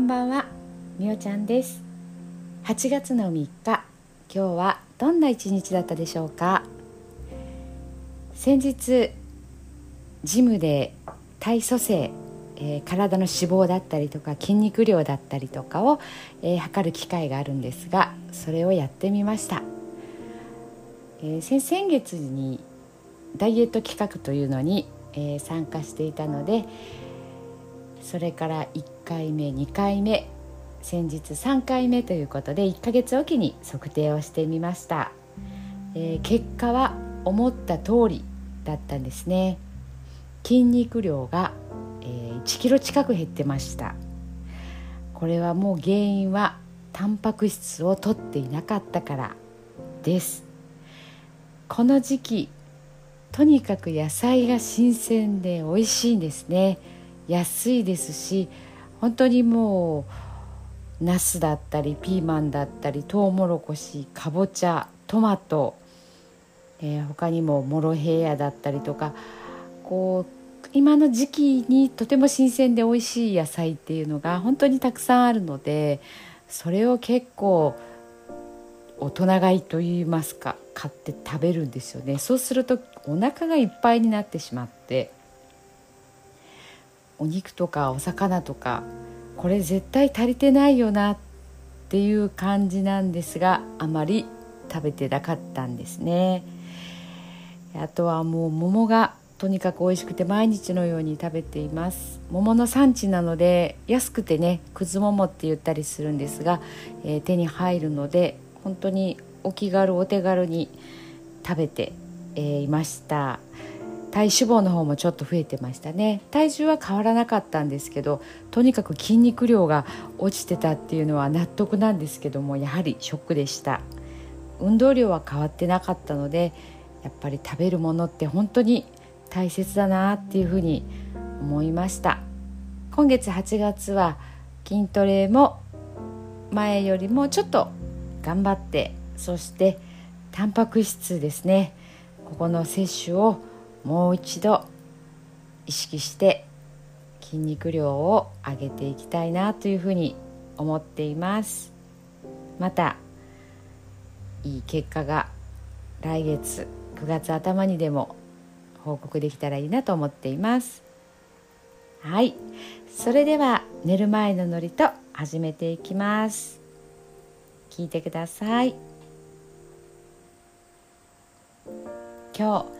んばんは。みおちゃんです。8月の3日今日はどんな一日だったでしょうか？先日ジムで体組成、えー、体の脂肪だったりとか筋肉量だったりとかを、えー、測る機会があるんですがそれをやってみました、えー、先先月にダイエット企画というのに、え参加していたのでそれから1回目2回目先日3回目ということで1ヶ月おきに測定をしてみました、えー、結果は思った通りだったんですね。筋肉量が、えー、1キロ近く減ってました。これはもう原因はタンパク質を取っていなかったからです。この時期とにかく野菜が新鮮で美味しいんですね。安いですし本当にもうナスだったりピーマンだったりトウモロコシかぼちゃトマト、えー、他にもモロヘイヤだったりとかこう今の時期にとても新鮮で美味しい野菜っていうのが本当にたくさんあるのでそれを結構大人買いといいますか買って食べるんですよね。そうするとお腹がいっぱいになってしまってお肉とかお魚とかこれ絶対足りてないよなっていう感じなんですがあまり食べてなかったんですね。あとはもう桃がとにかく美味しくて毎日のように食べています。桃の産地なので安くてねくず桃って言ったりするんですが、えー、手に入るので本当にお気軽お手軽に食べて、えー、いました。体脂肪の方もちょっと増えてましたね。体重は変わらなかったんですけどとにかく筋肉量が落ちてたっていうのは納得なんですけどもやはりショックでした。運動量は変わってなかったのでやっぱり食べるものって本当に大切だなっていうふうに思いました。今月8月は筋トレも前よりもちょっと頑張ってそしてタンパク質ですね。ここの摂取をもう一度意識して筋肉量を上げていきたいなというふうに思っています。またいい結果が来月9月頭にでも報告できたらいいなと思っています。はい。それでは寝る前のノリと始めていきます。聞いてください。今日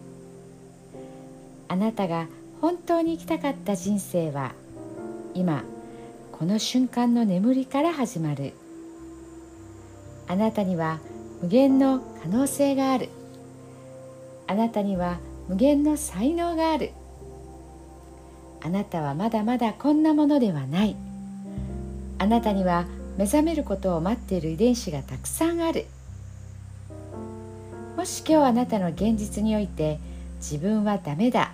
あなたが本当に生きたかった人生は今この瞬間の眠りから始まる。あなたには無限の可能性がある。あなたには無限の才能がある。あなたはまだまだこんなものではない。あなたには目覚めることを待っている遺伝子がたくさんある。もし今日あなたの現実において自分はダメだ。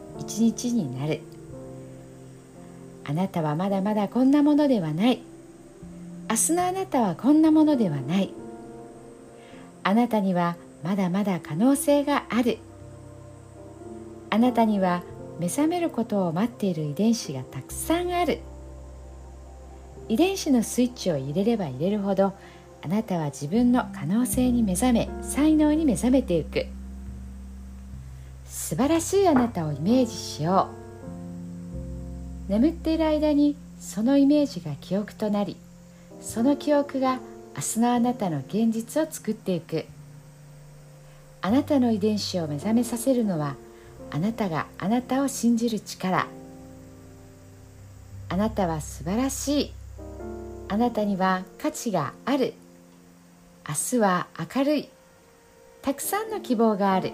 一日になる。あなたはまだまだこんなものではない。明日のあなたはこんなものではない。あなたにはまだまだ可能性がある。あなたには目覚めることを待っている遺伝子がたくさんある。遺伝子のスイッチを入れれば入れるほどあなたは自分の可能性に目覚め才能に目覚めていく。素晴らしいあなたをイメージしよう。眠っている間にそのイメージが記憶となりその記憶が明日のあなたの現実を作っていく。あなたの遺伝子を目覚めさせるのはあなたがあなたを信じる力。あなたは素晴らしい。あなたには価値がある。明日は明るい。たくさんの希望がある。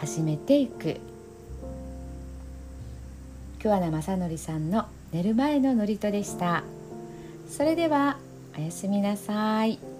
始めていく桑名正則さんの寝る前の祝詞でしたそれではおやすみなさい。